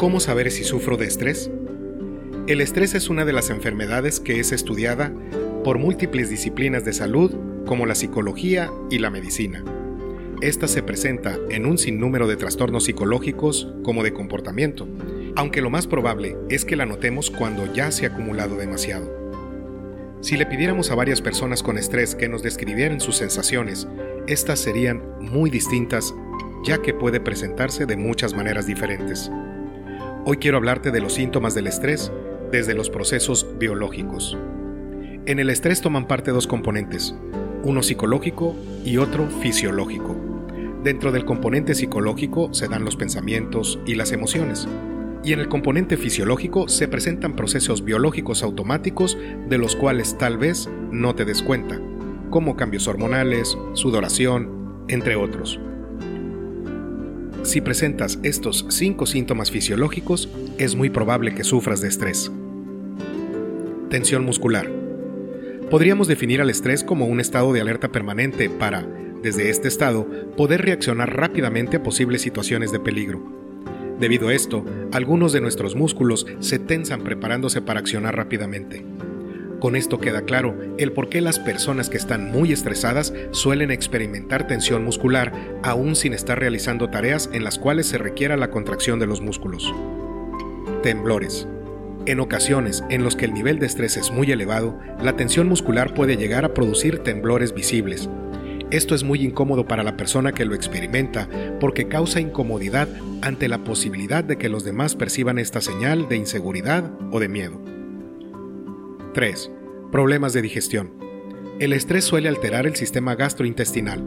¿Cómo saber si sufro de estrés? El estrés es una de las enfermedades que es estudiada por múltiples disciplinas de salud como la psicología y la medicina. Esta se presenta en un sinnúmero de trastornos psicológicos como de comportamiento, aunque lo más probable es que la notemos cuando ya se ha acumulado demasiado. Si le pidiéramos a varias personas con estrés que nos describieran sus sensaciones, estas serían muy distintas ya que puede presentarse de muchas maneras diferentes. Hoy quiero hablarte de los síntomas del estrés desde los procesos biológicos. En el estrés toman parte dos componentes, uno psicológico y otro fisiológico. Dentro del componente psicológico se dan los pensamientos y las emociones, y en el componente fisiológico se presentan procesos biológicos automáticos de los cuales tal vez no te des cuenta, como cambios hormonales, sudoración, entre otros. Si presentas estos cinco síntomas fisiológicos, es muy probable que sufras de estrés. Tensión muscular. Podríamos definir al estrés como un estado de alerta permanente para, desde este estado, poder reaccionar rápidamente a posibles situaciones de peligro. Debido a esto, algunos de nuestros músculos se tensan preparándose para accionar rápidamente. Con esto queda claro el por qué las personas que están muy estresadas suelen experimentar tensión muscular aún sin estar realizando tareas en las cuales se requiera la contracción de los músculos. Temblores. En ocasiones en los que el nivel de estrés es muy elevado, la tensión muscular puede llegar a producir temblores visibles. Esto es muy incómodo para la persona que lo experimenta porque causa incomodidad ante la posibilidad de que los demás perciban esta señal de inseguridad o de miedo. 3. Problemas de digestión. El estrés suele alterar el sistema gastrointestinal.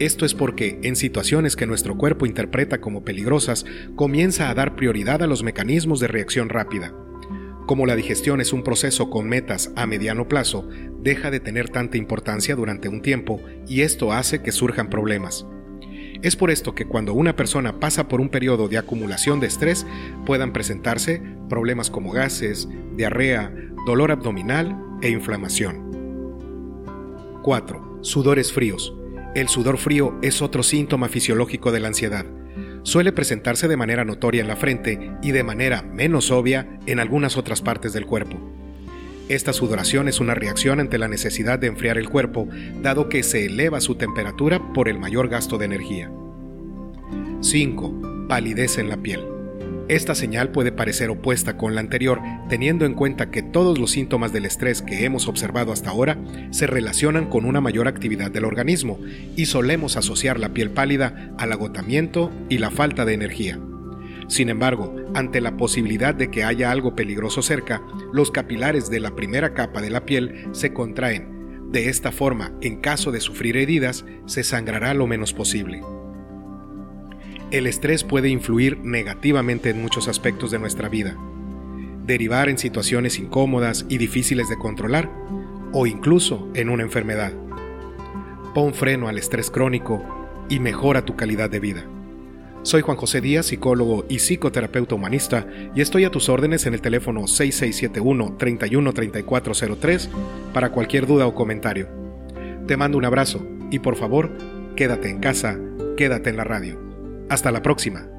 Esto es porque, en situaciones que nuestro cuerpo interpreta como peligrosas, comienza a dar prioridad a los mecanismos de reacción rápida. Como la digestión es un proceso con metas a mediano plazo, deja de tener tanta importancia durante un tiempo y esto hace que surjan problemas. Es por esto que cuando una persona pasa por un periodo de acumulación de estrés, puedan presentarse problemas como gases, diarrea, dolor abdominal e inflamación. 4. Sudores fríos. El sudor frío es otro síntoma fisiológico de la ansiedad. Suele presentarse de manera notoria en la frente y de manera menos obvia en algunas otras partes del cuerpo. Esta sudoración es una reacción ante la necesidad de enfriar el cuerpo, dado que se eleva su temperatura por el mayor gasto de energía. 5. Palidez en la piel. Esta señal puede parecer opuesta con la anterior, teniendo en cuenta que todos los síntomas del estrés que hemos observado hasta ahora se relacionan con una mayor actividad del organismo y solemos asociar la piel pálida al agotamiento y la falta de energía. Sin embargo, ante la posibilidad de que haya algo peligroso cerca, los capilares de la primera capa de la piel se contraen. De esta forma, en caso de sufrir heridas, se sangrará lo menos posible. El estrés puede influir negativamente en muchos aspectos de nuestra vida, derivar en situaciones incómodas y difíciles de controlar, o incluso en una enfermedad. Pon freno al estrés crónico y mejora tu calidad de vida. Soy Juan José Díaz, psicólogo y psicoterapeuta humanista, y estoy a tus órdenes en el teléfono 6671-313403 para cualquier duda o comentario. Te mando un abrazo y por favor, quédate en casa, quédate en la radio. Hasta la próxima.